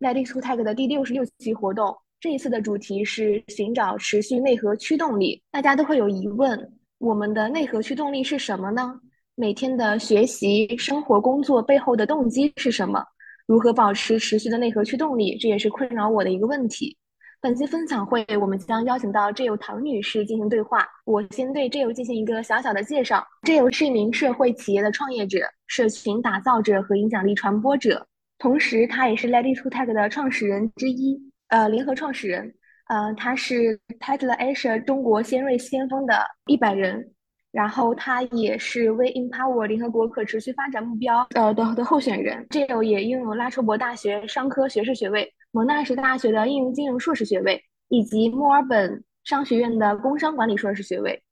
Ladies Who Tech 的第六十六期活动。这一次的主题是寻找持续内核驱动力。大家都会有疑问：我们的内核驱动力是什么呢？每天的学习、生活、工作背后的动机是什么？如何保持持续的内核驱动力？这也是困扰我的一个问题。本期分享会，我们将邀请到 j 友唐女士进行对话。我先对 j 友进行一个小小的介绍。j 友是一名社会企业的创业者、社群打造者和影响力传播者，同时他也是 LEDYTO Tech 的创始人之一，呃，联合创始人。呃，他是 Tesla Asia 中国先锐先锋的一百人。然后他也是 We Empower 联合国可持续发展目标呃的的候选人，Jill 也拥有拉筹伯大学商科学士学位、蒙纳什大学的应用金融硕士学位，以及墨尔本商学院的工商管理硕士学位。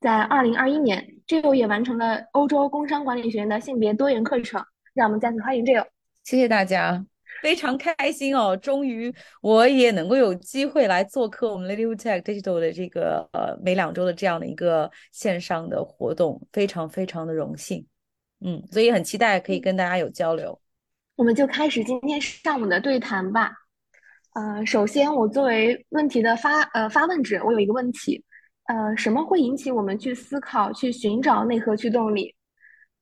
在二零二一年，Jill 也完成了欧洲工商管理学院的性别多元课程。让我们再次欢迎 Jill。谢谢大家。非常开心哦！终于我也能够有机会来做客我们 Lady Tech Digital 的这个呃每两周的这样的一个线上的活动，非常非常的荣幸。嗯，所以很期待可以跟大家有交流。我们就开始今天上午的对谈吧。呃，首先我作为问题的发呃发问者，我有一个问题，呃，什么会引起我们去思考、去寻找内核驱动力？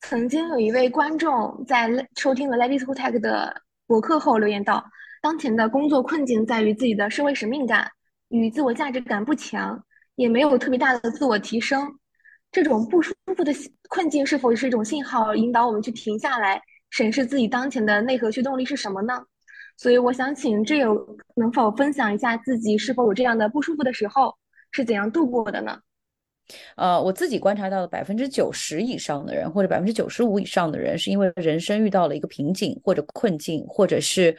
曾经有一位观众在收听了 Lady Tech 的。博客后留言道：“当前的工作困境在于自己的社会使命感与自我价值感不强，也没有特别大的自我提升。这种不舒服的困境是否是一种信号，引导我们去停下来审视自己当前的内核驱动力是什么呢？所以，我想请挚友能否分享一下自己是否有这样的不舒服的时候，是怎样度过的呢？”呃，我自己观察到的百分之九十以上的人，或者百分之九十五以上的人，是因为人生遇到了一个瓶颈或者困境，或者是，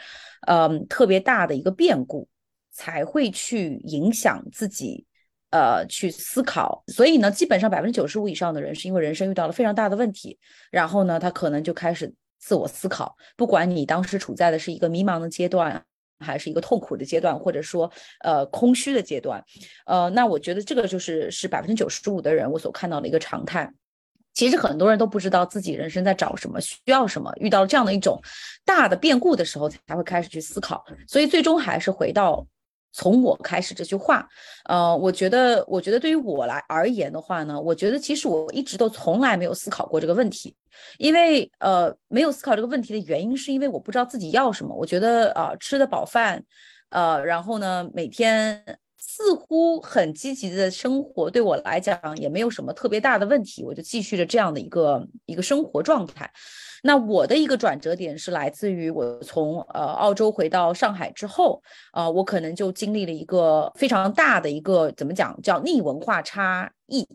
嗯，特别大的一个变故，才会去影响自己，呃，去思考。所以呢，基本上百分之九十五以上的人，是因为人生遇到了非常大的问题，然后呢，他可能就开始自我思考。不管你当时处在的是一个迷茫的阶段。还是一个痛苦的阶段，或者说呃空虚的阶段，呃，那我觉得这个就是是百分之九十五的人我所看到的一个常态。其实很多人都不知道自己人生在找什么，需要什么，遇到这样的一种大的变故的时候，才会开始去思考。所以最终还是回到。从我开始这句话，呃，我觉得，我觉得对于我来而言的话呢，我觉得其实我一直都从来没有思考过这个问题，因为呃，没有思考这个问题的原因，是因为我不知道自己要什么。我觉得啊，吃的饱饭，呃，然后呢，每天似乎很积极的生活，对我来讲也没有什么特别大的问题，我就继续着这样的一个一个生活状态。那我的一个转折点是来自于我从呃澳洲回到上海之后，呃，我可能就经历了一个非常大的一个怎么讲叫逆文化差异，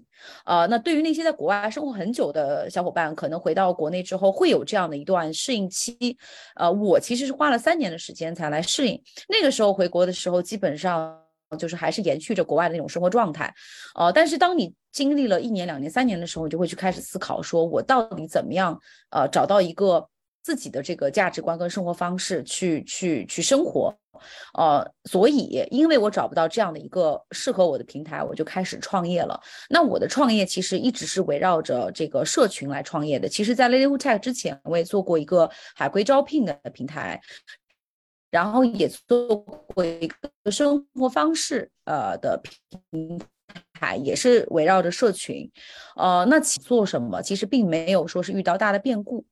呃，那对于那些在国外生活很久的小伙伴，可能回到国内之后会有这样的一段适应期，呃，我其实是花了三年的时间才来适应，那个时候回国的时候，基本上。就是还是延续着国外的那种生活状态，呃，但是当你经历了一年、两年、三年的时候，你就会去开始思考，说我到底怎么样，呃，找到一个自己的这个价值观跟生活方式去去去生活，呃，所以因为我找不到这样的一个适合我的平台，我就开始创业了。那我的创业其实一直是围绕着这个社群来创业的。其实，在 Lady Tech 之前，我也做过一个海归招聘的平台。然后也做过一个生活方式呃的平台，也是围绕着社群，呃，那起做什么其实并没有说是遇到大的变故，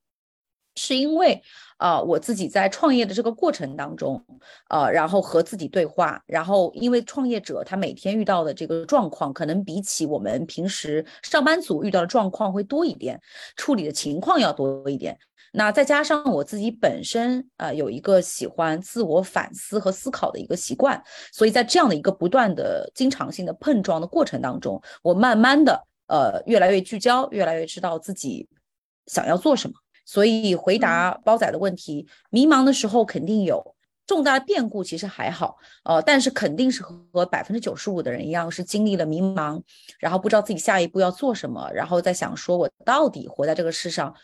是因为呃我自己在创业的这个过程当中，呃，然后和自己对话，然后因为创业者他每天遇到的这个状况，可能比起我们平时上班族遇到的状况会多一点，处理的情况要多一点。那再加上我自己本身呃有一个喜欢自我反思和思考的一个习惯，所以在这样的一个不断的经常性的碰撞的过程当中，我慢慢的呃越来越聚焦，越来越知道自己想要做什么。所以回答包仔的问题，迷茫的时候肯定有，重大的变故其实还好，呃，但是肯定是和百分之九十五的人一样，是经历了迷茫，然后不知道自己下一步要做什么，然后在想说，我到底活在这个世上，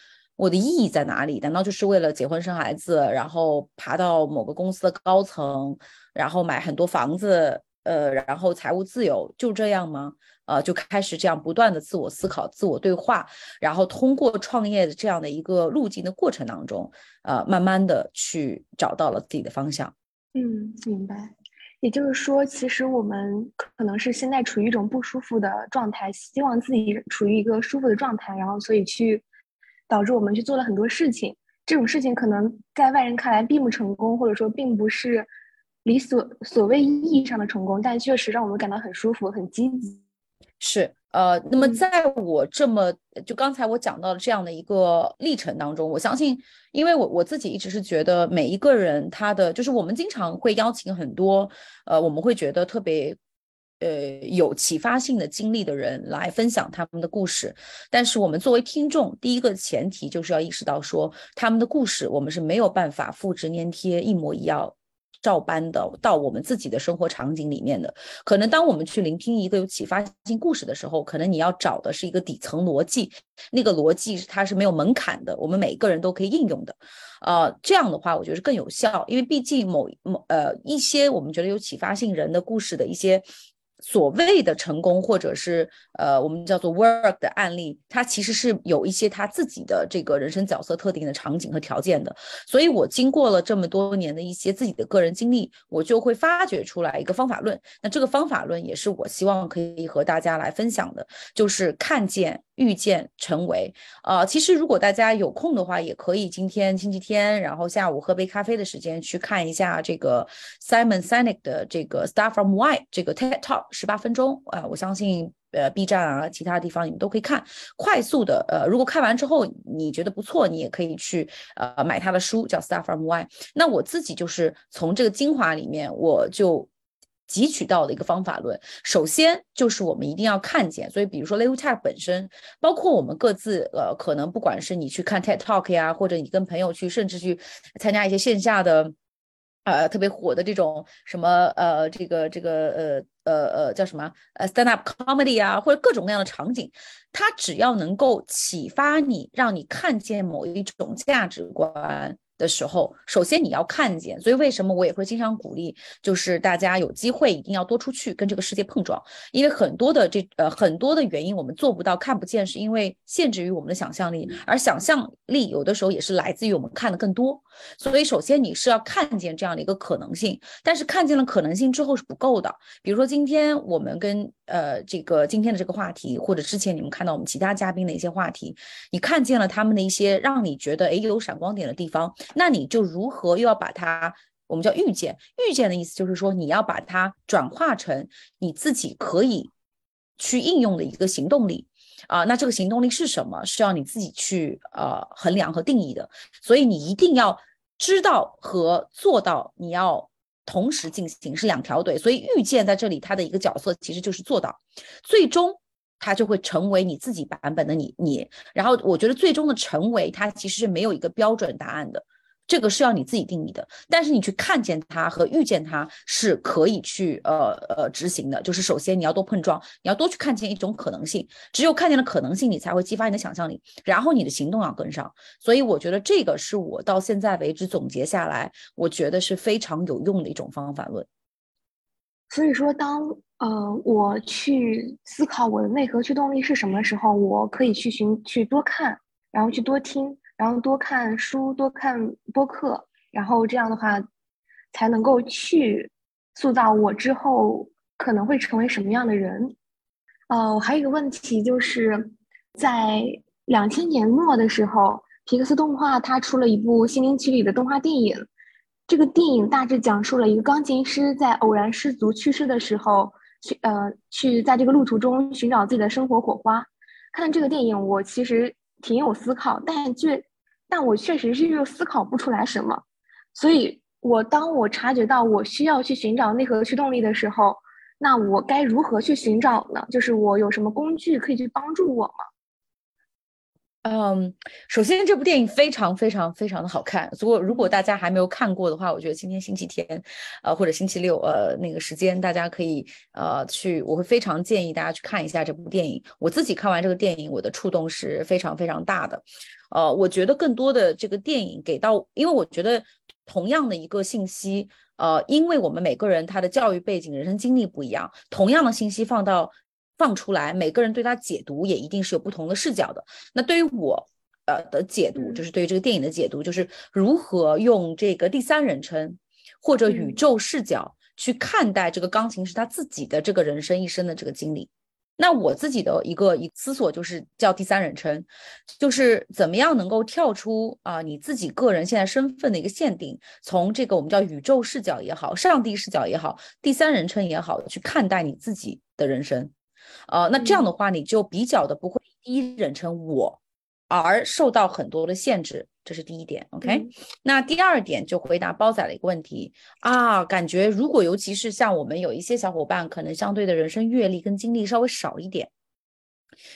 我的意义在哪里？难道就是为了结婚生孩子，然后爬到某个公司的高层，然后买很多房子，呃，然后财务自由，就这样吗？呃，就开始这样不断的自我思考、自我对话，然后通过创业的这样的一个路径的过程当中，呃，慢慢的去找到了自己的方向。嗯，明白。也就是说，其实我们可能是现在处于一种不舒服的状态，希望自己处于一个舒服的状态，然后所以去导致我们去做了很多事情。这种事情可能在外人看来并不成功，或者说并不是理所所谓意义上的成功，但确实让我们感到很舒服、很积极。是，呃，那么在我这么就刚才我讲到的这样的一个历程当中，我相信，因为我我自己一直是觉得每一个人他的就是我们经常会邀请很多，呃，我们会觉得特别，呃，有启发性的经历的人来分享他们的故事，但是我们作为听众，第一个前提就是要意识到说，他们的故事我们是没有办法复制粘贴一模一样。照搬的到我们自己的生活场景里面的，可能当我们去聆听一个有启发性故事的时候，可能你要找的是一个底层逻辑，那个逻辑它是没有门槛的，我们每个人都可以应用的，呃，这样的话我觉得是更有效，因为毕竟某某呃一些我们觉得有启发性人的故事的一些。所谓的成功，或者是呃，我们叫做 work 的案例，它其实是有一些他自己的这个人生角色特定的场景和条件的。所以我经过了这么多年的一些自己的个人经历，我就会发掘出来一个方法论。那这个方法论也是我希望可以和大家来分享的，就是看见。遇见成为，呃，其实如果大家有空的话，也可以今天星期天，然后下午喝杯咖啡的时间去看一下这个 Simon Sinek 的这个 Start from Why 这个 TED Talk 十八分钟啊，我相信呃 B 站啊，其他地方你们都可以看，快速的，呃，如果看完之后你觉得不错，你也可以去呃买他的书叫 Start from Why。那我自己就是从这个精华里面，我就。汲取到的一个方法论，首先就是我们一定要看见。所以，比如说 Leo Tech 本身，包括我们各自，呃，可能不管是你去看 TED Talk 呀，或者你跟朋友去，甚至去参加一些线下的，呃，特别火的这种什么，呃，这个这个，呃呃呃，叫什么，呃，stand up comedy 啊，或者各种各样的场景，它只要能够启发你，让你看见某一种价值观。的时候，首先你要看见，所以为什么我也会经常鼓励，就是大家有机会一定要多出去跟这个世界碰撞，因为很多的这呃很多的原因我们做不到看不见，是因为限制于我们的想象力，而想象力有的时候也是来自于我们看的更多，所以首先你是要看见这样的一个可能性，但是看见了可能性之后是不够的，比如说今天我们跟呃这个今天的这个话题，或者之前你们看到我们其他嘉宾的一些话题，你看见了他们的一些让你觉得哎有闪光点的地方。那你就如何又要把它，我们叫预见，预见的意思就是说你要把它转化成你自己可以去应用的一个行动力啊。那这个行动力是什么？是要你自己去呃衡量和定义的。所以你一定要知道和做到，你要同时进行是两条腿。所以预见在这里它的一个角色其实就是做到，最终它就会成为你自己版本的你你。然后我觉得最终的成为它其实是没有一个标准答案的。这个是要你自己定义的，但是你去看见它和遇见它是可以去呃呃执行的。就是首先你要多碰撞，你要多去看见一种可能性，只有看见了可能性，你才会激发你的想象力，然后你的行动要跟上。所以我觉得这个是我到现在为止总结下来，我觉得是非常有用的一种方法论。所以说，当呃我去思考我的内核驱动力是什么时候，我可以去寻去多看，然后去多听。然后多看书，多看播客，然后这样的话，才能够去塑造我之后可能会成为什么样的人。呃，我还有一个问题，就是在两千年末的时候，皮克斯动画它出了一部《心灵奇旅》的动画电影。这个电影大致讲述了一个钢琴师在偶然失足去世的时候，去呃去在这个路途中寻找自己的生活火花。看这个电影，我其实挺有思考，但却。但我确实是又思考不出来什么，所以我当我察觉到我需要去寻找内核驱动力的时候，那我该如何去寻找呢？就是我有什么工具可以去帮助我吗？嗯，首先这部电影非常非常非常的好看。如果如果大家还没有看过的话，我觉得今天星期天，呃或者星期六，呃那个时间大家可以呃去，我会非常建议大家去看一下这部电影。我自己看完这个电影，我的触动是非常非常大的。呃，我觉得更多的这个电影给到，因为我觉得同样的一个信息，呃，因为我们每个人他的教育背景、人生经历不一样，同样的信息放到。放出来，每个人对他解读也一定是有不同的视角的。那对于我，呃的解读，就是对于这个电影的解读，就是如何用这个第三人称或者宇宙视角去看待这个钢琴师他自己的这个人生一生的这个经历。那我自己的一个一思索就是叫第三人称，就是怎么样能够跳出啊你自己个人现在身份的一个限定，从这个我们叫宇宙视角也好，上帝视角也好，第三人称也好，去看待你自己的人生。呃，那这样的话，你就比较的不会第一人称我，而受到很多的限制，这是第一点。OK，那第二点就回答包仔的一个问题啊，感觉如果尤其是像我们有一些小伙伴，可能相对的人生阅历跟经历稍微少一点。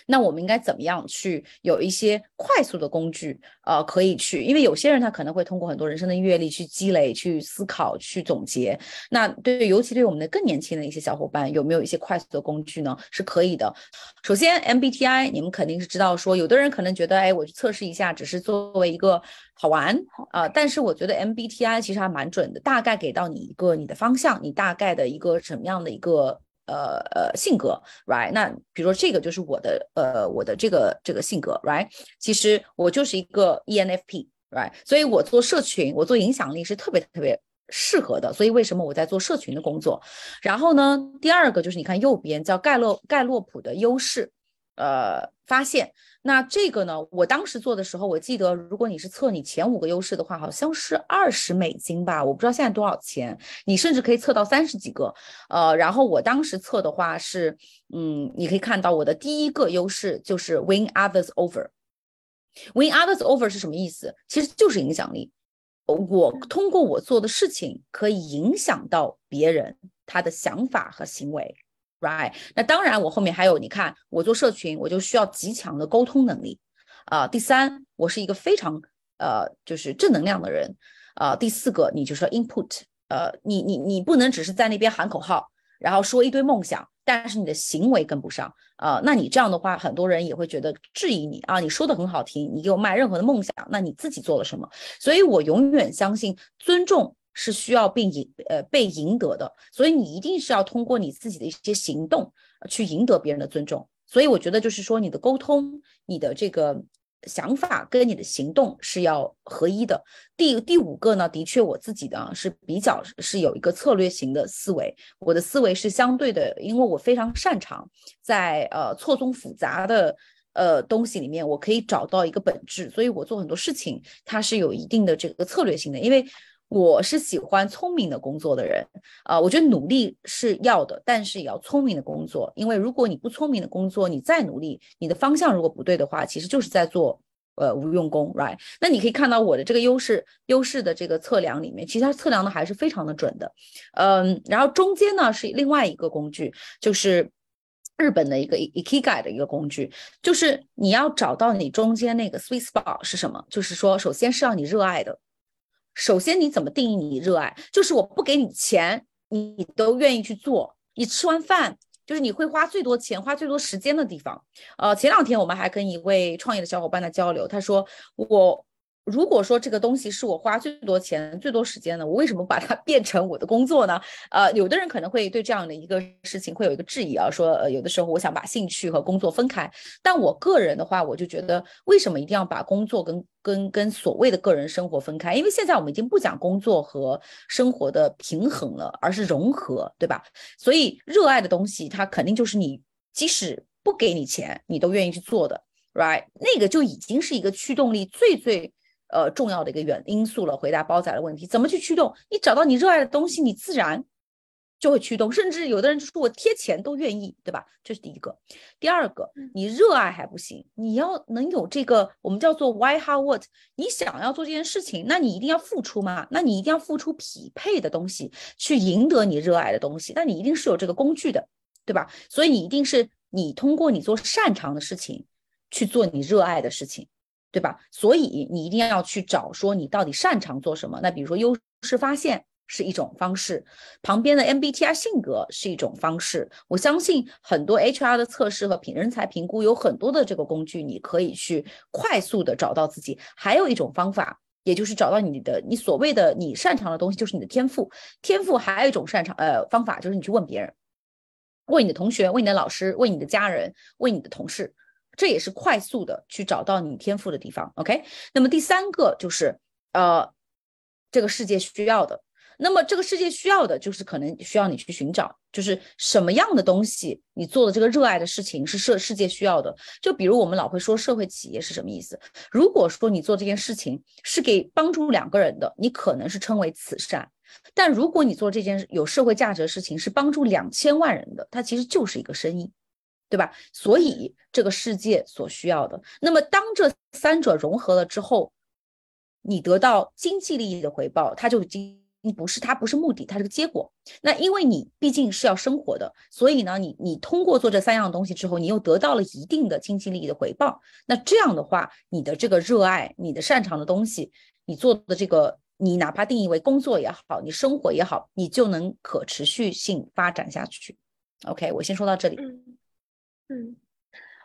那我们应该怎么样去有一些快速的工具？呃，可以去，因为有些人他可能会通过很多人生的阅历去积累、去思考、去总结。那对，尤其对我们的更年轻的一些小伙伴，有没有一些快速的工具呢？是可以的。首先，MBTI 你们肯定是知道，说有的人可能觉得，哎，我去测试一下，只是作为一个好玩啊。但是我觉得 MBTI 其实还蛮准的，大概给到你一个你的方向，你大概的一个什么样的一个。呃呃，性格，right？那比如说这个就是我的呃我的这个这个性格，right？其实我就是一个 ENFP，right？所以我做社群，我做影响力是特别特别适合的。所以为什么我在做社群的工作？然后呢，第二个就是你看右边叫盖洛盖洛普的优势。呃，发现那这个呢，我当时做的时候，我记得如果你是测你前五个优势的话，好像是二十美金吧，我不知道现在多少钱。你甚至可以测到三十几个。呃，然后我当时测的话是，嗯，你可以看到我的第一个优势就是 win others over。win others over 是什么意思？其实就是影响力。我通过我做的事情可以影响到别人他的想法和行为。Right，那当然，我后面还有，你看，我做社群，我就需要极强的沟通能力，啊，第三，我是一个非常呃，就是正能量的人，啊，第四个，你就说 input，呃，你你你不能只是在那边喊口号，然后说一堆梦想，但是你的行为跟不上，啊，那你这样的话，很多人也会觉得质疑你啊，你说的很好听，你给我卖任何的梦想，那你自己做了什么？所以我永远相信尊重。是需要被赢呃被赢得的，所以你一定是要通过你自己的一些行动去赢得别人的尊重。所以我觉得就是说你的沟通、你的这个想法跟你的行动是要合一的。第第五个呢，的确我自己呢是比较是有一个策略型的思维，我的思维是相对的，因为我非常擅长在呃错综复杂的呃东西里面，我可以找到一个本质，所以我做很多事情它是有一定的这个策略性的，因为。我是喜欢聪明的工作的人，啊，我觉得努力是要的，但是也要聪明的工作，因为如果你不聪明的工作，你再努力，你的方向如果不对的话，其实就是在做呃无用功，right？那你可以看到我的这个优势优势的这个测量里面，其实它测量的还是非常的准的，嗯，然后中间呢是另外一个工具，就是日本的一个 ikiga 的一个工具，就是你要找到你中间那个 sweet spot 是什么，就是说首先是要你热爱的。首先，你怎么定义你热爱？就是我不给你钱，你都愿意去做。你吃完饭，就是你会花最多钱、花最多时间的地方。呃，前两天我们还跟一位创业的小伙伴在交流，他说我。如果说这个东西是我花最多钱、最多时间的，我为什么把它 变成我的工作呢？呃，有的人可能会对这样的一个事情会有一个质疑啊，说呃，有的时候我想把兴趣和工作分开。但我个人的话，我就觉得，为什么一定要把工作跟跟跟所谓的个人生活分开？因为现在我们已经不讲工作和生活的平衡了，而是融合，对吧？所以热爱的东西，它肯定就是你即使不给你钱，你都愿意去做的，right？那个就已经是一个驱动力最最。呃，重要的一个原因素了。回答包仔的问题，怎么去驱动？你找到你热爱的东西，你自然就会驱动。甚至有的人说我贴钱都愿意，对吧？这是第一个。第二个，你热爱还不行，你要能有这个我们叫做 why how what。你想要做这件事情，那你一定要付出嘛？那你一定要付出匹配的东西去赢得你热爱的东西。那你一定是有这个工具的，对吧？所以你一定是你通过你做擅长的事情去做你热爱的事情。对吧？所以你一定要去找说你到底擅长做什么。那比如说优势发现是一种方式，旁边的 MBTI 性格是一种方式。我相信很多 HR 的测试和品人才评估有很多的这个工具，你可以去快速的找到自己。还有一种方法，也就是找到你的你所谓的你擅长的东西，就是你的天赋。天赋还有一种擅长呃方法，就是你去问别人，问你的同学，问你的老师，问你的家人，问你的同事。这也是快速的去找到你天赋的地方，OK？那么第三个就是呃，这个世界需要的。那么这个世界需要的就是可能需要你去寻找，就是什么样的东西，你做的这个热爱的事情是社世界需要的。就比如我们老会说社会企业是什么意思？如果说你做这件事情是给帮助两个人的，你可能是称为慈善；但如果你做这件有社会价值的事情是帮助两千万人的，它其实就是一个生意。对吧？所以这个世界所需要的，那么当这三者融合了之后，你得到经济利益的回报，它就已经不是它不是目的，它是个结果。那因为你毕竟是要生活的，所以呢，你你通过做这三样东西之后，你又得到了一定的经济利益的回报。那这样的话，你的这个热爱，你的擅长的东西，你做的这个，你哪怕定义为工作也好，你生活也好，你就能可持续性发展下去。OK，我先说到这里。嗯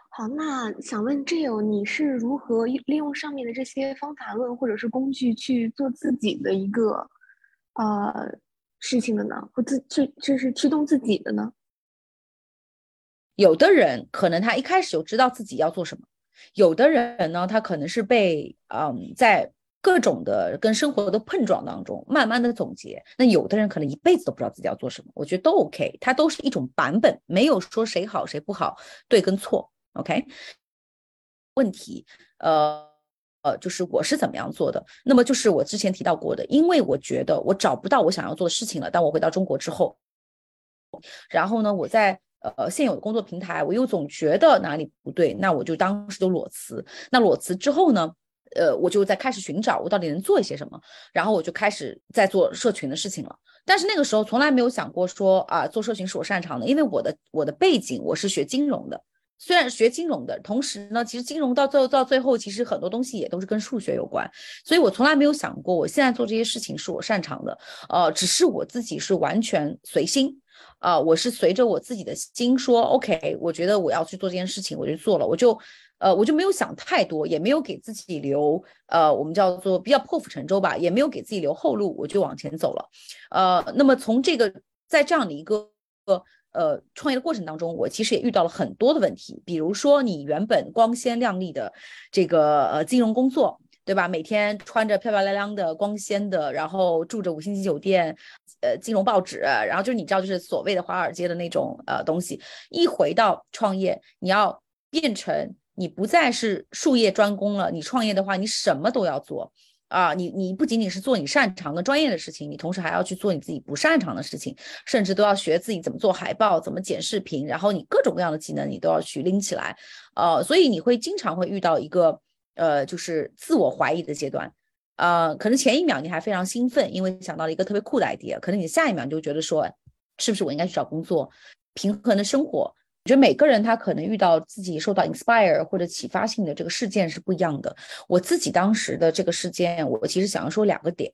好，那想问 Jill，你是如何利用上面的这些方法论或者是工具去做自己的一个呃事情的呢？或自去就是驱动自己的呢？有的人可能他一开始就知道自己要做什么，有的人呢，他可能是被嗯在。各种的跟生活的碰撞当中，慢慢的总结。那有的人可能一辈子都不知道自己要做什么，我觉得都 OK，它都是一种版本，没有说谁好谁不好，对跟错，OK。问题，呃呃，就是我是怎么样做的？那么就是我之前提到过的，因为我觉得我找不到我想要做的事情了。当我回到中国之后，然后呢，我在呃现有的工作平台，我又总觉得哪里不对，那我就当时就裸辞。那裸辞之后呢？呃，我就在开始寻找我到底能做一些什么，然后我就开始在做社群的事情了。但是那个时候从来没有想过说啊，做社群是我擅长的，因为我的我的背景我是学金融的，虽然学金融的同时呢，其实金融到最后到最后，其实很多东西也都是跟数学有关，所以我从来没有想过我现在做这些事情是我擅长的，呃，只是我自己是完全随心，啊，我是随着我自己的心说，OK，我觉得我要去做这件事情，我就做了，我就。呃，我就没有想太多，也没有给自己留呃，我们叫做比较破釜沉舟吧，也没有给自己留后路，我就往前走了。呃，那么从这个在这样的一个呃创业的过程当中，我其实也遇到了很多的问题，比如说你原本光鲜亮丽的这个呃金融工作，对吧？每天穿着漂漂亮亮的、光鲜的，然后住着五星级酒店，呃，金融报纸，然后就是你知道，就是所谓的华尔街的那种呃东西，一回到创业，你要变成。你不再是术业专攻了，你创业的话，你什么都要做啊！你你不仅仅是做你擅长的专业的事情，你同时还要去做你自己不擅长的事情，甚至都要学自己怎么做海报，怎么剪视频，然后你各种各样的技能你都要去拎起来，呃，所以你会经常会遇到一个呃，就是自我怀疑的阶段，呃，可能前一秒你还非常兴奋，因为想到了一个特别酷的 idea，可能你下一秒就觉得说，是不是我应该去找工作，平衡的生活。我觉得每个人他可能遇到自己受到 inspire 或者启发性的这个事件是不一样的。我自己当时的这个事件，我其实想要说两个点，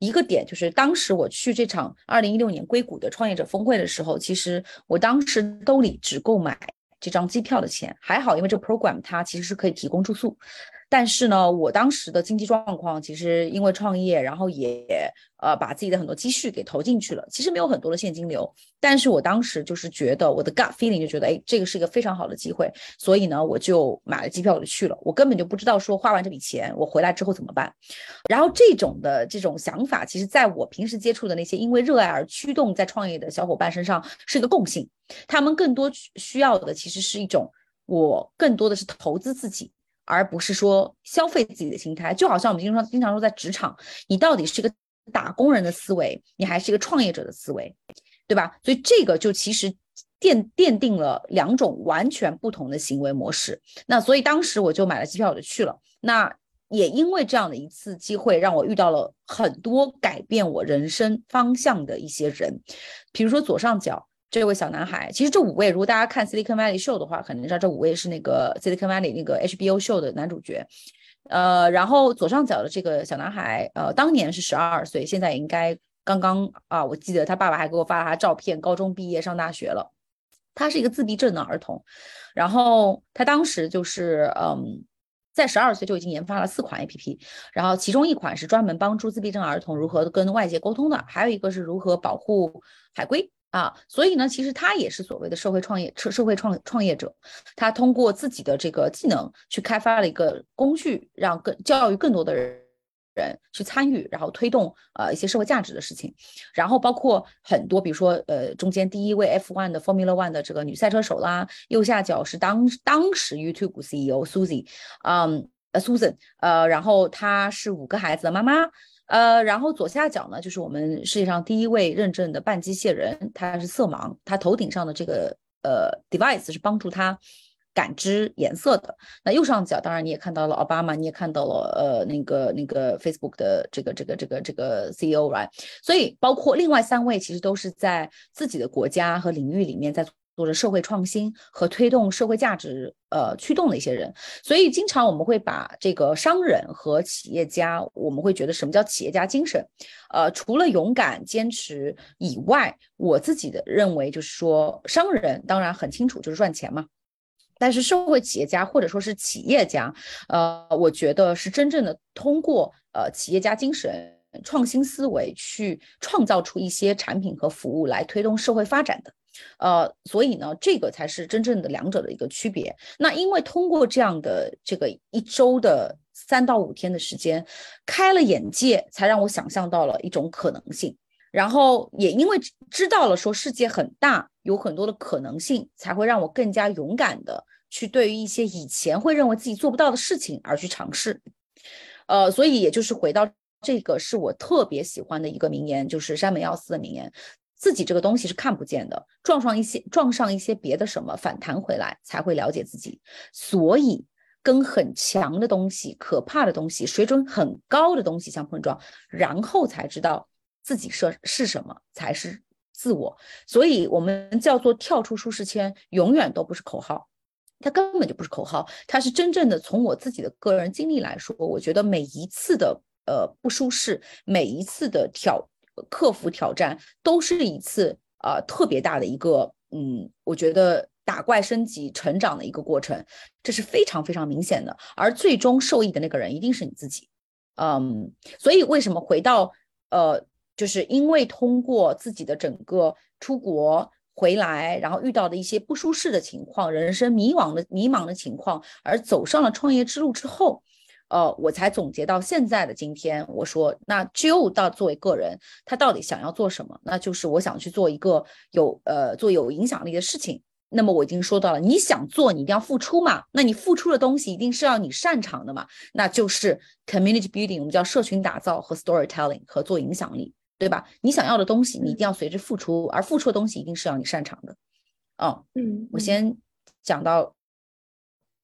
一个点就是当时我去这场二零一六年硅谷的创业者峰会的时候，其实我当时兜里只够买这张机票的钱，还好，因为这 program 它其实是可以提供住宿。但是呢，我当时的经济状况其实因为创业，然后也呃把自己的很多积蓄给投进去了，其实没有很多的现金流。但是我当时就是觉得我的 gut feeling 就觉得，哎，这个是一个非常好的机会，所以呢，我就买了机票我就去了。我根本就不知道说花完这笔钱我回来之后怎么办。然后这种的这种想法，其实在我平时接触的那些因为热爱而驱动在创业的小伙伴身上是一个共性，他们更多需要的其实是一种我更多的是投资自己。而不是说消费自己的心态，就好像我们经常经常说，在职场，你到底是个打工人的思维，你还是一个创业者的思维，对吧？所以这个就其实奠奠定了两种完全不同的行为模式。那所以当时我就买了机票，我就去了。那也因为这样的一次机会，让我遇到了很多改变我人生方向的一些人，比如说左上角。这位小男孩，其实这五位，如果大家看《Silicon Valley Show》的话，肯定知道这五位是那个《Silicon Valley》那个 HBO 秀的男主角。呃，然后左上角的这个小男孩，呃，当年是十二岁，现在应该刚刚啊，我记得他爸爸还给我发了他照片，高中毕业上大学了。他是一个自闭症的儿童，然后他当时就是嗯，在十二岁就已经研发了四款 APP，然后其中一款是专门帮助自闭症儿童如何跟外界沟通的，还有一个是如何保护海龟。啊，所以呢，其实他也是所谓的社会创业、社社会创创业者，他通过自己的这个技能去开发了一个工具，让更教育更多的人人去参与，然后推动呃一些社会价值的事情，然后包括很多，比如说呃中间第一位 F1 的 Formula One 的这个女赛车手啦，右下角是当当时 YouTube CEO Susie，嗯呃 Susan，呃然后她是五个孩子的妈妈。呃，然后左下角呢，就是我们世界上第一位认证的半机械人，他是色盲，他头顶上的这个呃 device 是帮助他感知颜色的。那右上角，当然你也看到了奥巴马，你也看到了呃那个那个 Facebook 的这个这个这个这个 CEO，right？所以包括另外三位，其实都是在自己的国家和领域里面在。做着社会创新和推动社会价值，呃，驱动的一些人，所以经常我们会把这个商人和企业家，我们会觉得什么叫企业家精神？呃，除了勇敢坚持以外，我自己的认为就是说，商人当然很清楚就是赚钱嘛，但是社会企业家或者说是企业家，呃，我觉得是真正的通过呃企业家精神、创新思维去创造出一些产品和服务来推动社会发展的。呃，所以呢，这个才是真正的两者的一个区别。那因为通过这样的这个一周的三到五天的时间，开了眼界，才让我想象到了一种可能性。然后也因为知道了说世界很大，有很多的可能性，才会让我更加勇敢的去对于一些以前会认为自己做不到的事情而去尝试。呃，所以也就是回到这个是我特别喜欢的一个名言，就是山本耀司的名言。自己这个东西是看不见的，撞上一些撞上一些别的什么反弹回来才会了解自己。所以跟很强的东西、可怕的东西、水准很高的东西相碰撞，然后才知道自己是是什么才是自我。所以我们叫做跳出舒适圈，永远都不是口号，它根本就不是口号，它是真正的从我自己的个人经历来说，我觉得每一次的呃不舒适，每一次的挑。克服挑战都是一次啊特别大的一个嗯，我觉得打怪升级成长的一个过程，这是非常非常明显的。而最终受益的那个人一定是你自己，嗯，所以为什么回到呃，就是因为通过自己的整个出国回来，然后遇到的一些不舒适的情况，人生迷惘的迷茫的情况，而走上了创业之路之后。呃，我才总结到现在的今天，我说那 Joe 到作为个人，他到底想要做什么？那就是我想去做一个有呃做有影响力的事情。那么我已经说到了，你想做，你一定要付出嘛。那你付出的东西一定是要你擅长的嘛。那就是 community building，我们叫社群打造和 storytelling 和做影响力，对吧？你想要的东西，你一定要随之付出，而付出的东西一定是要你擅长的。哦，嗯，我先讲到。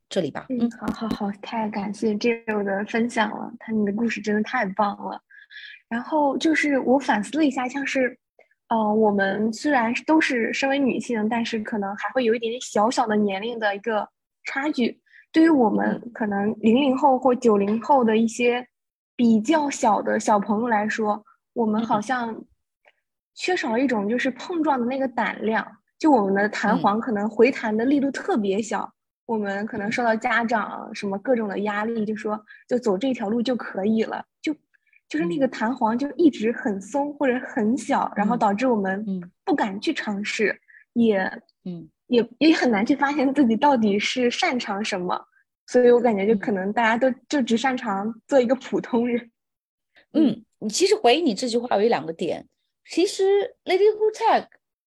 这里吧，嗯，好，好，好，太感谢 Jill 的分享了，他你的故事真的太棒了。然后就是我反思了一下，像是，呃，我们虽然都是身为女性，但是可能还会有一点点小小的年龄的一个差距。对于我们可能零零后或九零后的一些比较小的小朋友来说，我们好像缺少一种就是碰撞的那个胆量，就我们的弹簧可能回弹的力度特别小。我们可能受到家长什么各种的压力，就说就走这条路就可以了，就就是那个弹簧就一直很松或者很小，然后导致我们不敢去尝试，也嗯。也也很难去发现自己到底是擅长什么，所以我感觉就可能大家都就只擅长做一个普通人。嗯，你其实回应你这句话有两个点，其实 Lady Who Tag。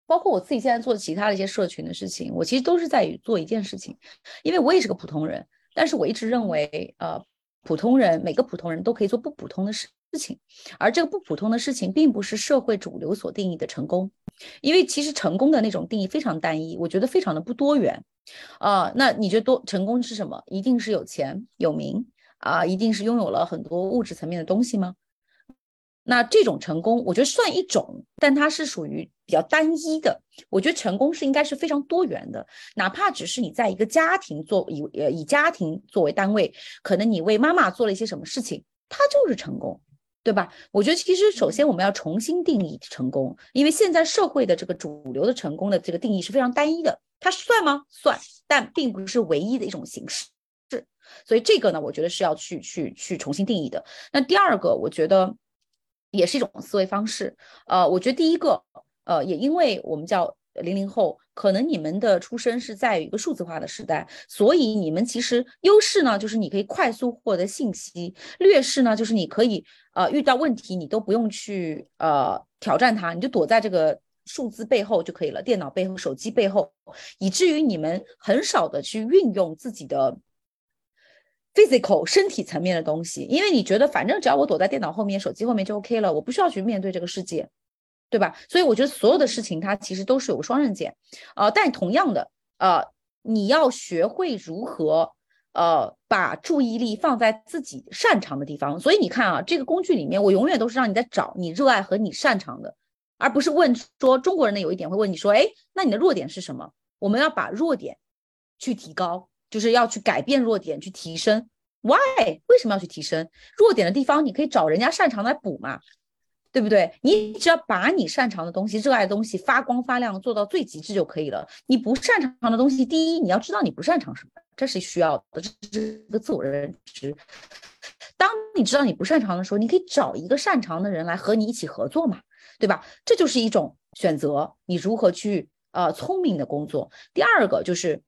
包括我自己现在做其他的一些社群的事情，我其实都是在于做一件事情，因为我也是个普通人，但是我一直认为，呃，普通人每个普通人都可以做不普通的事情，而这个不普通的事情并不是社会主流所定义的成功，因为其实成功的那种定义非常单一，我觉得非常的不多元，啊，那你觉得多成功是什么？一定是有钱有名啊，一定是拥有了很多物质层面的东西吗？那这种成功，我觉得算一种，但它是属于。比较单一的。我觉得成功是应该是非常多元的，哪怕只是你在一个家庭做以呃以家庭作为单位，可能你为妈妈做了一些什么事情，它就是成功，对吧？我觉得其实首先我们要重新定义成功，因为现在社会的这个主流的成功的这个定义是非常单一的，它算吗？算，但并不是唯一的一种形式。是，所以这个呢，我觉得是要去去去重新定义的。那第二个，我觉得也是一种思维方式。呃，我觉得第一个。呃，也因为我们叫零零后，可能你们的出生是在一个数字化的时代，所以你们其实优势呢，就是你可以快速获得信息；劣势呢，就是你可以呃遇到问题你都不用去呃挑战它，你就躲在这个数字背后就可以了，电脑背后、手机背后，以至于你们很少的去运用自己的 physical 身体层面的东西，因为你觉得反正只要我躲在电脑后面、手机后面就 OK 了，我不需要去面对这个世界。对吧？所以我觉得所有的事情它其实都是有双刃剑，呃，但同样的，呃，你要学会如何，呃，把注意力放在自己擅长的地方。所以你看啊，这个工具里面，我永远都是让你在找你热爱和你擅长的，而不是问说中国人呢有一点会问你说，哎，那你的弱点是什么？我们要把弱点去提高，就是要去改变弱点，去提升。Why？为什么要去提升弱点的地方？你可以找人家擅长来补嘛。对不对？你只要把你擅长的东西、热爱的东西发光发亮，做到最极致就可以了。你不擅长的东西，第一你要知道你不擅长什么，这是需要的，这是一个自我认知。当你知道你不擅长的时候，你可以找一个擅长的人来和你一起合作嘛，对吧？这就是一种选择，你如何去呃聪明的工作。第二个就是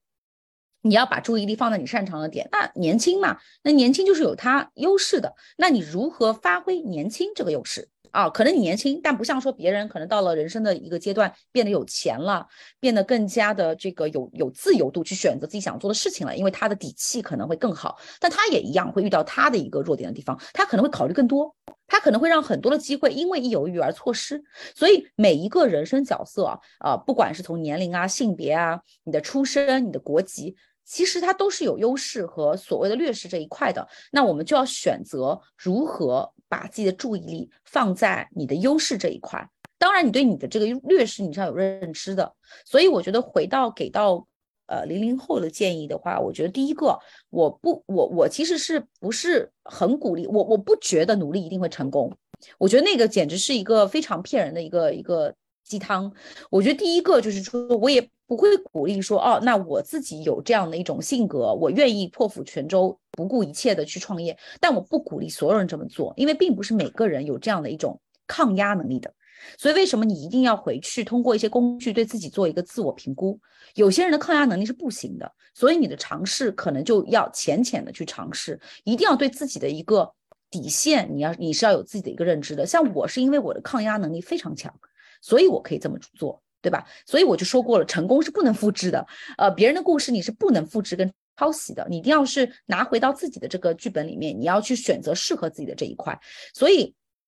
你要把注意力放在你擅长的点。那年轻嘛，那年轻就是有它优势的。那你如何发挥年轻这个优势？啊，可能你年轻，但不像说别人可能到了人生的一个阶段，变得有钱了，变得更加的这个有有自由度去选择自己想做的事情了，因为他的底气可能会更好。但他也一样会遇到他的一个弱点的地方，他可能会考虑更多，他可能会让很多的机会因为一犹豫而错失。所以每一个人生角色啊，不管是从年龄啊、性别啊、你的出身、你的国籍，其实它都是有优势和所谓的劣势这一块的。那我们就要选择如何。把自己的注意力放在你的优势这一块，当然你对你的这个劣势你是要有认知的。所以我觉得回到给到呃零零后的建议的话，我觉得第一个，我不我我其实是不是很鼓励我我不觉得努力一定会成功，我觉得那个简直是一个非常骗人的一个一个鸡汤。我觉得第一个就是说，我也不会鼓励说哦，那我自己有这样的一种性格，我愿意破釜沉舟。不顾一切的去创业，但我不鼓励所有人这么做，因为并不是每个人有这样的一种抗压能力的。所以为什么你一定要回去通过一些工具对自己做一个自我评估？有些人的抗压能力是不行的，所以你的尝试可能就要浅浅的去尝试，一定要对自己的一个底线，你要你是要有自己的一个认知的。像我是因为我的抗压能力非常强，所以我可以这么做，对吧？所以我就说过了，成功是不能复制的，呃，别人的故事你是不能复制跟。抄袭的，你一定要是拿回到自己的这个剧本里面，你要去选择适合自己的这一块。所以，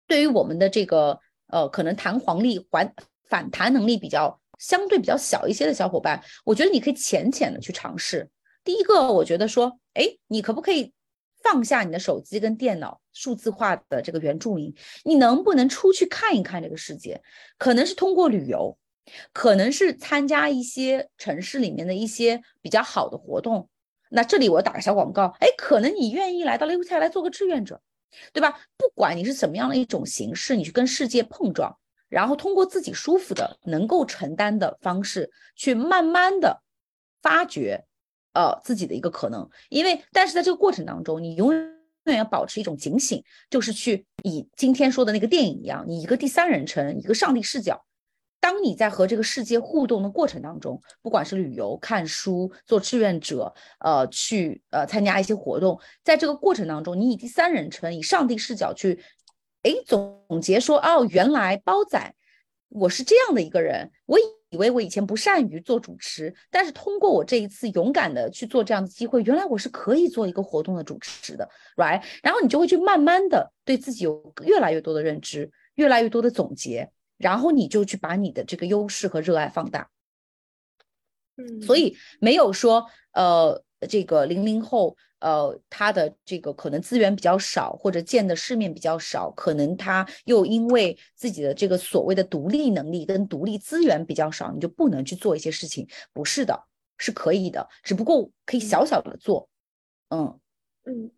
对于我们的这个呃，可能弹簧力、还反弹能力比较相对比较小一些的小伙伴，我觉得你可以浅浅的去尝试。第一个，我觉得说，哎，你可不可以放下你的手机跟电脑，数字化的这个原住民，你能不能出去看一看这个世界？可能是通过旅游，可能是参加一些城市里面的一些比较好的活动。那这里我打个小广告，哎，可能你愿意来到 Live 来做个志愿者，对吧？不管你是怎么样的一种形式，你去跟世界碰撞，然后通过自己舒服的、能够承担的方式，去慢慢的发掘，呃，自己的一个可能。因为，但是在这个过程当中，你永远要保持一种警醒，就是去以今天说的那个电影一样，你一个第三人称，一个上帝视角。当你在和这个世界互动的过程当中，不管是旅游、看书、做志愿者，呃，去呃参加一些活动，在这个过程当中，你以第三人称、以上帝视角去，哎，总结说，哦，原来包仔，我是这样的一个人。我以为我以前不善于做主持，但是通过我这一次勇敢的去做这样的机会，原来我是可以做一个活动的主持的，right？然后你就会去慢慢的对自己有越来越多的认知，越来越多的总结。然后你就去把你的这个优势和热爱放大，嗯，所以没有说呃这个零零后，呃，他的这个可能资源比较少，或者见的世面比较少，可能他又因为自己的这个所谓的独立能力跟独立资源比较少，你就不能去做一些事情？不是的，是可以的，只不过可以小小的做，嗯嗯。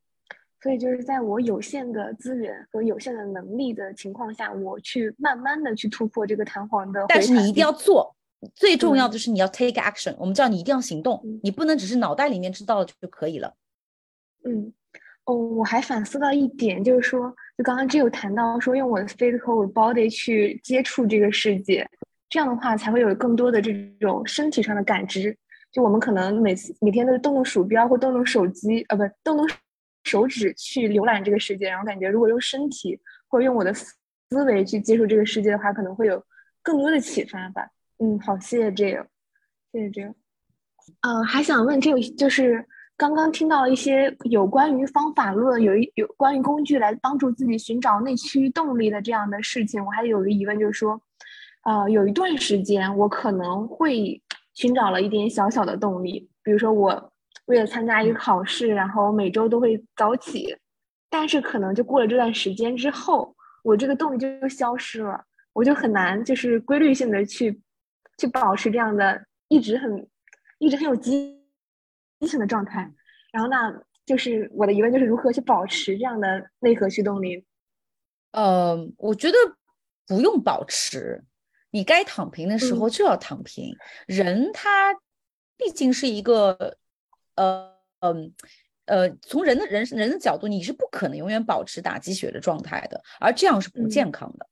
所以就是在我有限的资源和有限的能力的情况下，我去慢慢的去突破这个弹簧的。但是你一定要做，最重要的是你要 take action。我们叫你一定要行动，你不能只是脑袋里面知道了就可以了。嗯，哦，我还反思到一点，就是说，就刚刚只有谈到说，用我的 physical body 去接触这个世界，这样的话才会有更多的这种身体上的感知。就我们可能每次每天都是动动鼠标或动动手机，呃，不，动动。手指去浏览这个世界，然后感觉如果用身体或者用我的思维去接触这个世界的话，可能会有更多的启发吧。嗯，好，谢谢这个，谢谢这个。嗯，还想问这个，就是刚刚听到了一些有关于方法论，有一有关于工具来帮助自己寻找内驱动力的这样的事情，我还有个疑问，就是说，呃，有一段时间我可能会寻找了一点小小的动力，比如说我。为了参加一个考试，然后每周都会早起，但是可能就过了这段时间之后，我这个动力就消失了，我就很难就是规律性的去去保持这样的一直很一直很有激激情的状态。然后那就是我的疑问就是如何去保持这样的内核驱动力？呃，我觉得不用保持，你该躺平的时候就要躺平。人他毕竟是一个。呃嗯呃，从人的人人的角度，你是不可能永远保持打鸡血的状态的，而这样是不健康的。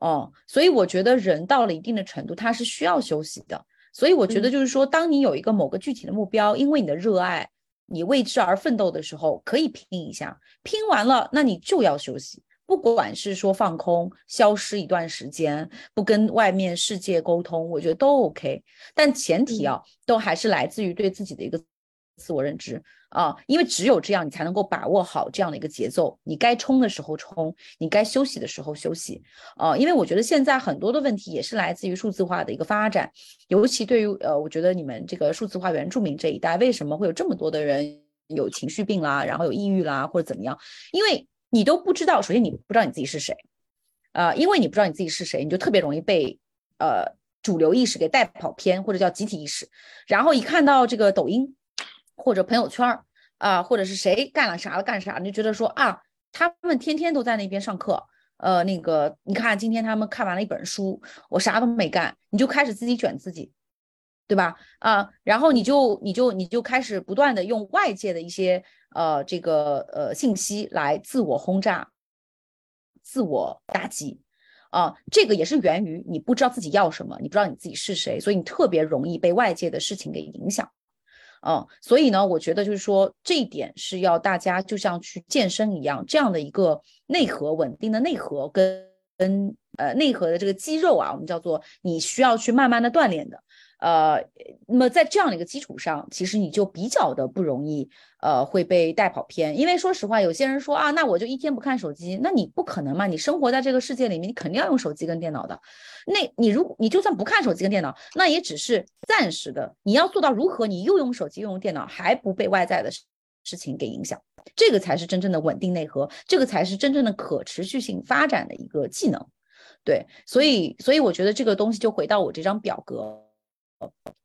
哦，所以我觉得人到了一定的程度，他是需要休息的。所以我觉得就是说，当你有一个某个具体的目标，因为你的热爱，你为之而奋斗的时候，可以拼一下。拼完了，那你就要休息，不管是说放空、消失一段时间，不跟外面世界沟通，我觉得都 OK。但前提啊，都还是来自于对自己的一个。自我认知啊，因为只有这样，你才能够把握好这样的一个节奏。你该冲的时候冲，你该休息的时候休息啊。因为我觉得现在很多的问题也是来自于数字化的一个发展，尤其对于呃，我觉得你们这个数字化原住民这一代，为什么会有这么多的人有情绪病啦，然后有抑郁啦，或者怎么样？因为你都不知道，首先你不知道你自己是谁啊，因为你不知道你自己是谁，你就特别容易被呃主流意识给带跑偏，或者叫集体意识。然后一看到这个抖音。或者朋友圈儿啊，或者是谁干了啥了干啥，你就觉得说啊，他们天天都在那边上课，呃，那个你看今天他们看完了一本书，我啥都没干，你就开始自己卷自己，对吧？啊，然后你就你就你就开始不断的用外界的一些呃这个呃信息来自我轰炸、自我打击，啊，这个也是源于你不知道自己要什么，你不知道你自己是谁，所以你特别容易被外界的事情给影响。嗯，所以呢，我觉得就是说这一点是要大家就像去健身一样，这样的一个内核稳定的内核跟跟呃内核的这个肌肉啊，我们叫做你需要去慢慢的锻炼的。呃，那么在这样的一个基础上，其实你就比较的不容易，呃，会被带跑偏。因为说实话，有些人说啊，那我就一天不看手机，那你不可能嘛？你生活在这个世界里面，你肯定要用手机跟电脑的。那你如你就算不看手机跟电脑，那也只是暂时的。你要做到如何，你又用手机又用电脑，还不被外在的事情给影响，这个才是真正的稳定内核，这个才是真正的可持续性发展的一个技能。对，所以所以我觉得这个东西就回到我这张表格。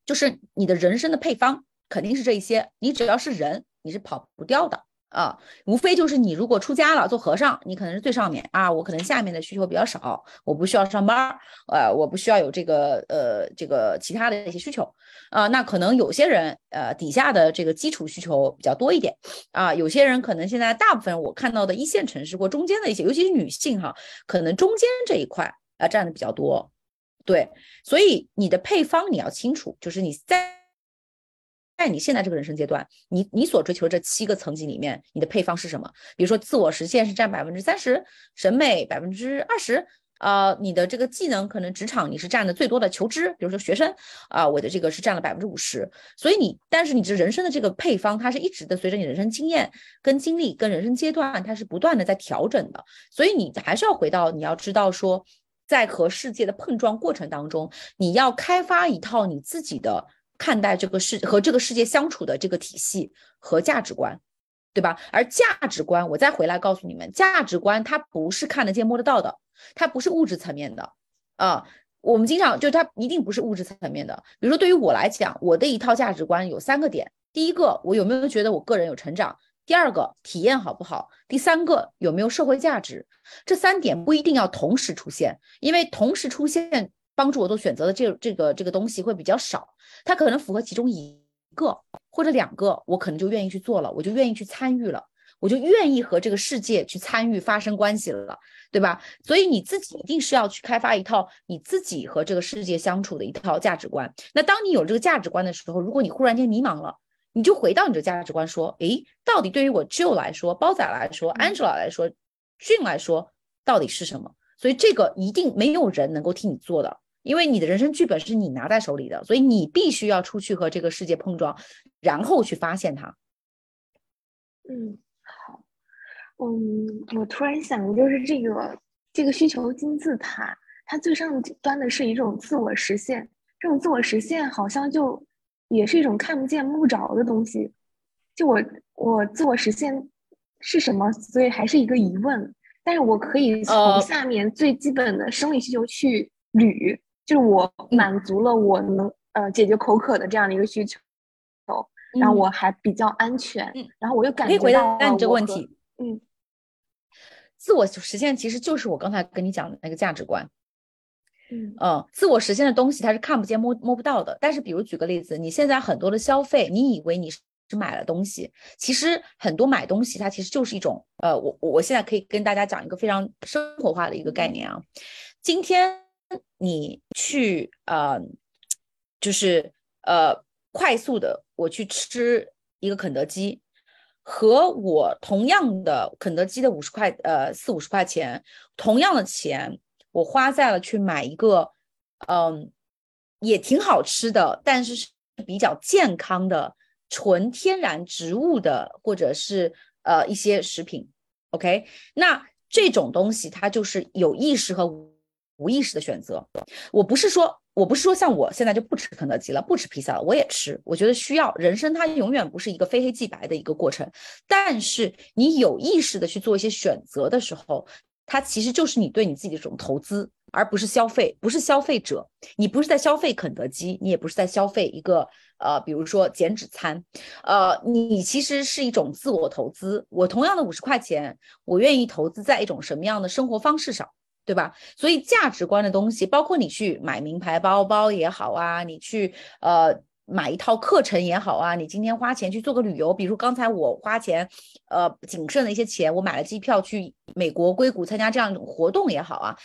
就是你的人生的配方肯定是这一些，你只要是人，你是跑不掉的啊。无非就是你如果出家了做和尚，你可能是最上面啊，我可能下面的需求比较少，我不需要上班，呃，我不需要有这个呃这个其他的一些需求啊。那可能有些人呃底下的这个基础需求比较多一点啊，有些人可能现在大部分我看到的一线城市或中间的一些，尤其是女性哈，可能中间这一块啊占的比较多。对，所以你的配方你要清楚，就是你在在你现在这个人生阶段，你你所追求这七个层级里面，你的配方是什么？比如说自我实现是占百分之三十，审美百分之二十，啊，你的这个技能可能职场你是占的最多的，求知，比如说学生啊，我的这个是占了百分之五十。所以你，但是你这人生的这个配方，它是一直的随着你人生经验跟经历跟人生阶段，它是不断的在调整的。所以你还是要回到你要知道说。在和世界的碰撞过程当中，你要开发一套你自己的看待这个世和这个世界相处的这个体系和价值观，对吧？而价值观，我再回来告诉你们，价值观它不是看得见摸得到的，它不是物质层面的啊。我们经常就它一定不是物质层面的。比如说对于我来讲，我的一套价值观有三个点：第一个，我有没有觉得我个人有成长？第二个，体验好不好？第三个，有没有社会价值？这三点不一定要同时出现，因为同时出现帮助我做选择的这这个这个东西会比较少。它可能符合其中一个或者两个，我可能就愿意去做了，我就愿意去参与了，我就愿意和这个世界去参与发生关系了，对吧？所以你自己一定是要去开发一套你自己和这个世界相处的一套价值观。那当你有这个价值观的时候，如果你忽然间迷茫了，你就回到你的价值观，说，诶，到底对于我 Joe 来说，包仔来说，Angela 来说，俊来说，到底是什么？所以这个一定没有人能够替你做的，因为你的人生剧本是你拿在手里的，所以你必须要出去和这个世界碰撞，然后去发现它。嗯，好，嗯，我突然想，就是这个这个需求金字塔，它最上端的是一种自我实现，这种自我实现好像就。也是一种看不见摸不着的东西，就我我自我实现是什么，所以还是一个疑问。但是我可以从下面最基本的生理需求去捋，就是我满足了我能呃解决口渴的这样的一个需求，然后我还比较安全，然后我又感觉到你这个问题，嗯，自我实现其实就是我刚才跟你讲的那个价值观。嗯，自我实现的东西它是看不见摸摸不到的。但是，比如举个例子，你现在很多的消费，你以为你是买了东西，其实很多买东西它其实就是一种，呃，我我现在可以跟大家讲一个非常生活化的一个概念啊。今天你去呃，就是呃，快速的我去吃一个肯德基，和我同样的肯德基的五十块呃四五十块钱，同样的钱。我花在了去买一个，嗯，也挺好吃的，但是是比较健康的纯天然植物的，或者是呃一些食品。OK，那这种东西它就是有意识和无意识的选择。我不是说，我不是说像我现在就不吃肯德基了，不吃披萨了，我也吃。我觉得需要，人生它永远不是一个非黑即白的一个过程。但是你有意识的去做一些选择的时候。它其实就是你对你自己的这种投资，而不是消费，不是消费者。你不是在消费肯德基，你也不是在消费一个呃，比如说减脂餐，呃，你其实是一种自我投资。我同样的五十块钱，我愿意投资在一种什么样的生活方式上，对吧？所以价值观的东西，包括你去买名牌包包也好啊，你去呃。买一套课程也好啊，你今天花钱去做个旅游，比如刚才我花钱，呃，谨慎的一些钱，我买了机票去美国硅谷参加这样一种活动也好啊，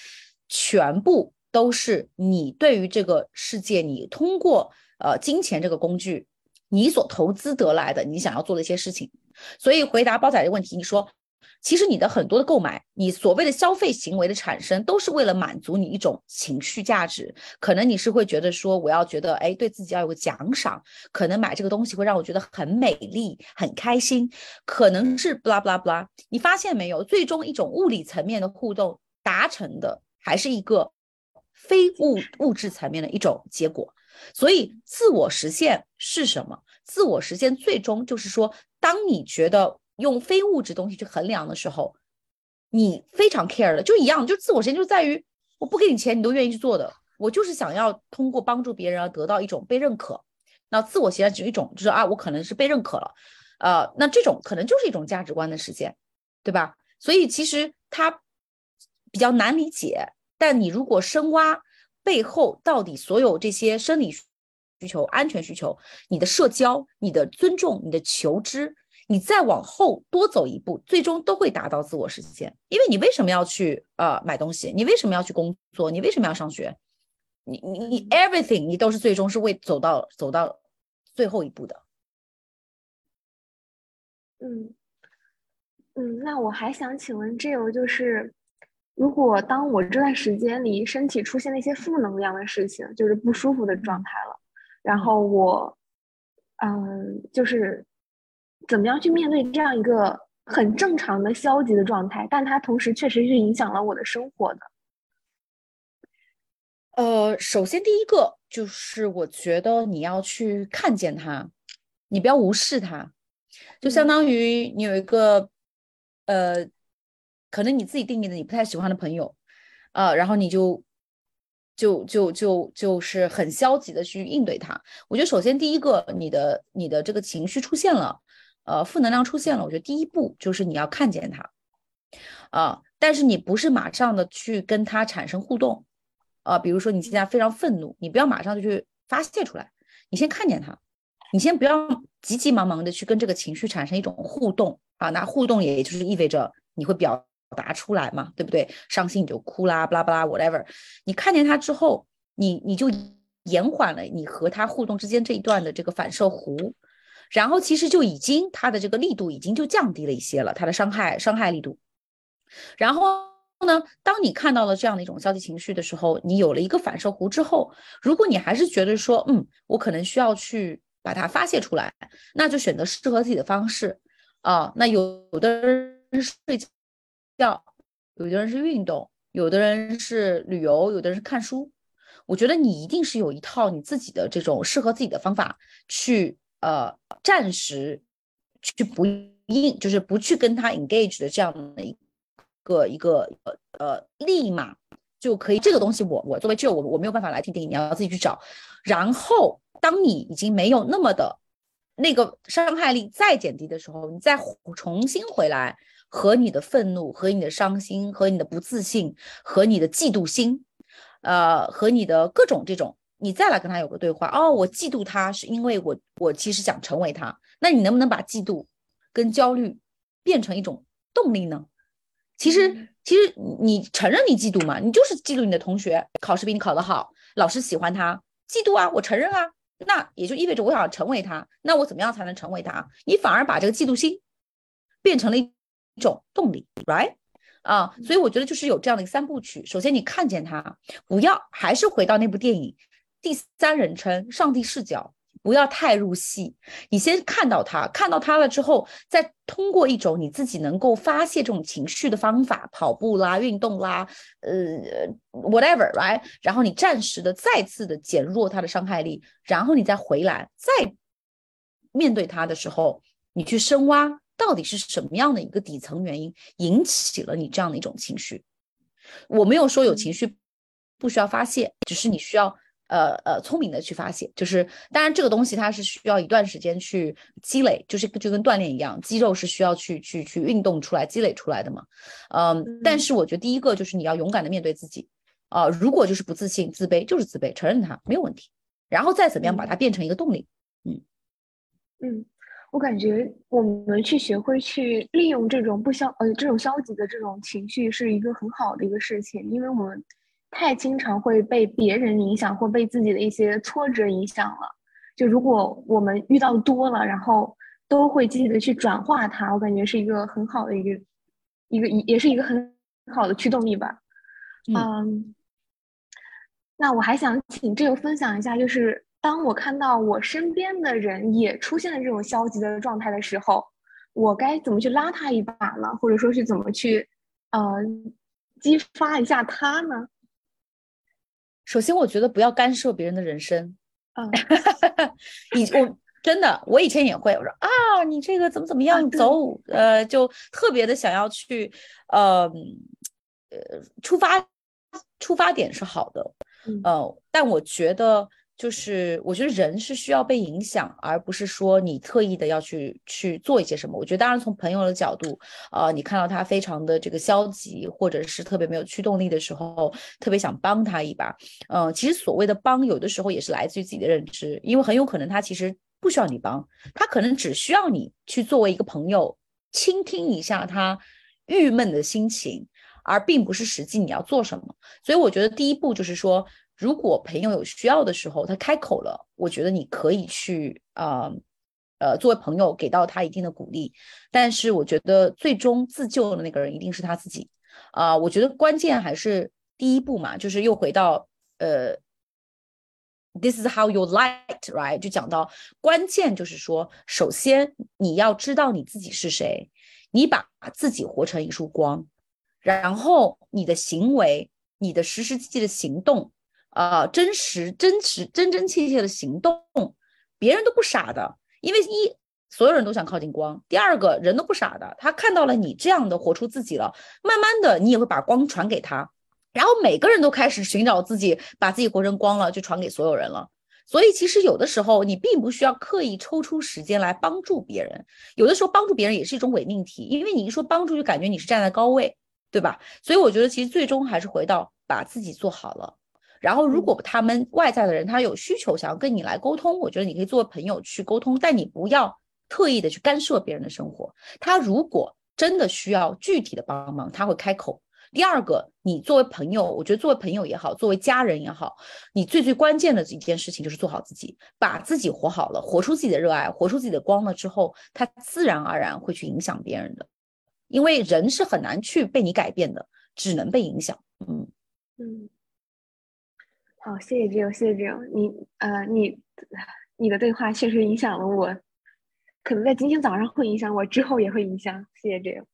全部都是你对于这个世界，你通过呃金钱这个工具，你所投资得来的，你想要做的一些事情。所以回答包仔的问题，你说。其实你的很多的购买，你所谓的消费行为的产生，都是为了满足你一种情绪价值。可能你是会觉得说，我要觉得，哎，对自己要有个奖赏，可能买这个东西会让我觉得很美丽、很开心，可能是 blah blah blah。你发现没有，最终一种物理层面的互动达成的，还是一个非物物质层面的一种结果。所以，自我实现是什么？自我实现最终就是说，当你觉得。用非物质东西去衡量的时候，你非常 care 的，就一样，就自我实现就在于我不给你钱，你都愿意去做的。我就是想要通过帮助别人而得到一种被认可。那自我实现只有一种，就是啊，我可能是被认可了，呃，那这种可能就是一种价值观的实现，对吧？所以其实它比较难理解，但你如果深挖背后到底所有这些生理需求、安全需求、你的社交、你的尊重、你的求知。你再往后多走一步，最终都会达到自我实现。因为你为什么要去呃买东西？你为什么要去工作？你为什么要上学？你你你 everything，你都是最终是为走到走到最后一步的。嗯嗯，那我还想请问 Jill，就是如果当我这段时间里身体出现了一些负能量的事情，就是不舒服的状态了，然后我嗯就是。怎么样去面对这样一个很正常的消极的状态？但它同时确实是影响了我的生活的。呃，首先第一个，就是我觉得你要去看见它，你不要无视它，就相当于你有一个呃，可能你自己定义的你不太喜欢的朋友，啊，然后你就就就就就是很消极的去应对它。我觉得首先第一个，你的你的这个情绪出现了，呃，负能量出现了，我觉得第一步就是你要看见他，啊，但是你不是马上的去跟他产生互动。啊，比如说你现在非常愤怒，你不要马上就去发泄出来，你先看见他，你先不要急急忙忙的去跟这个情绪产生一种互动啊，那互动也就是意味着你会表达出来嘛，对不对？伤心你就哭啦，巴拉巴拉，whatever。你看见他之后，你你就延缓了你和他互动之间这一段的这个反射弧，然后其实就已经它的这个力度已经就降低了一些了，它的伤害伤害力度，然后。后呢？当你看到了这样的一种消极情绪的时候，你有了一个反射弧之后，如果你还是觉得说，嗯，我可能需要去把它发泄出来，那就选择适合自己的方式啊。那有的人睡觉，有的人是运动，有的人是旅游，有的人是看书。我觉得你一定是有一套你自己的这种适合自己的方法，去呃暂时去不应，就是不去跟他 engage 的这样的一。个一个呃呃，立马就可以这个东西，我我作为就我我没有办法来听定义，你要自己去找。然后，当你已经没有那么的那个伤害力再减低的时候，你再重新回来和你的愤怒、和你的伤心、和你的不自信、和你的嫉妒心，呃，和你的各种这种，你再来跟他有个对话。哦，我嫉妒他是因为我我其实想成为他。那你能不能把嫉妒跟焦虑变成一种动力呢？其实，其实你承认你嫉妒嘛？你就是嫉妒你的同学考试比你考得好，老师喜欢他，嫉妒啊！我承认啊，那也就意味着我想成为他，那我怎么样才能成为他？你反而把这个嫉妒心变成了一种动力，right？啊，所以我觉得就是有这样的一个三部曲。首先你看见他，不要还是回到那部电影，第三人称上帝视角。不要太入戏，你先看到他，看到他了之后，再通过一种你自己能够发泄这种情绪的方法，跑步啦、运动啦，呃，whatever，right？然后你暂时的再次的减弱他的伤害力，然后你再回来，再面对他的时候，你去深挖到底是什么样的一个底层原因引起了你这样的一种情绪。我没有说有情绪不需要发泄，只是你需要。呃呃，聪明的去发现，就是当然这个东西它是需要一段时间去积累，就是就跟锻炼一样，肌肉是需要去去去运动出来、积累出来的嘛。嗯，但是我觉得第一个就是你要勇敢的面对自己啊，如果就是不自信、自卑，就是自卑，承认它没有问题，然后再怎么样把它变成一个动力。嗯嗯，我感觉我们去学会去利用这种不消呃这种消极的这种情绪是一个很好的一个事情，因为我们。太经常会被别人影响，或被自己的一些挫折影响了。就如果我们遇到多了，然后都会积极的去转化它，我感觉是一个很好的一个一个也是一个很好的驱动力吧。嗯，那我还想请这个分享一下，就是当我看到我身边的人也出现了这种消极的状态的时候，我该怎么去拉他一把呢？或者说是怎么去呃激发一下他呢？首先，我觉得不要干涉别人的人生。嗯，你我真的，我以前也会，我说啊，你这个怎么怎么样走，呃，就特别的想要去，呃，呃，出发出发点是好的，呃，但我觉得。就是我觉得人是需要被影响，而不是说你特意的要去去做一些什么。我觉得当然从朋友的角度，呃，你看到他非常的这个消极，或者是特别没有驱动力的时候，特别想帮他一把。嗯，其实所谓的帮，有的时候也是来自于自己的认知，因为很有可能他其实不需要你帮，他可能只需要你去作为一个朋友，倾听一下他郁闷的心情，而并不是实际你要做什么。所以我觉得第一步就是说。如果朋友有需要的时候，他开口了，我觉得你可以去啊，呃，作为朋友给到他一定的鼓励。但是我觉得最终自救的那个人一定是他自己啊。我觉得关键还是第一步嘛，就是又回到呃，This is how you light, right？就讲到关键就是说，首先你要知道你自己是谁，你把自己活成一束光，然后你的行为，你的实实际际的行动。呃真实、真实、真真切切的行动，别人都不傻的，因为一所有人都想靠近光，第二个人都不傻的，他看到了你这样的活出自己了，慢慢的你也会把光传给他，然后每个人都开始寻找自己，把自己活成光了，就传给所有人了。所以其实有的时候你并不需要刻意抽出时间来帮助别人，有的时候帮助别人也是一种伪命题，因为你一说帮助就感觉你是站在高位，对吧？所以我觉得其实最终还是回到把自己做好了。然后如果他们外在的人他有需求想要跟你来沟通，我觉得你可以作为朋友去沟通，但你不要特意的去干涉别人的生活。他如果真的需要具体的帮忙，他会开口。第二个，你作为朋友，我觉得作为朋友也好，作为家人也好，你最最关键的一件事情就是做好自己，把自己活好了，活出自己的热爱，活出自己的光了之后，他自然而然会去影响别人的。因为人是很难去被你改变的，只能被影响。嗯嗯，好，谢谢 Jo，谢谢 Jo，你呃，你你的对话确实影响了我，可能在今天早上会影响我，之后也会影响。谢谢 Jo。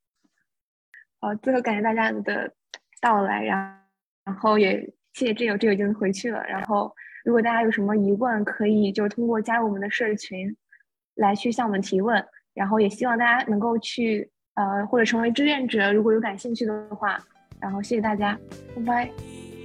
好，最后感谢大家的到来，然然后也谢谢挚友，挚友已经回去了。然后如果大家有什么疑问，可以就通过加入我们的社群来去向我们提问。然后也希望大家能够去呃或者成为志愿者，如果有感兴趣的话。然后谢谢大家，拜拜，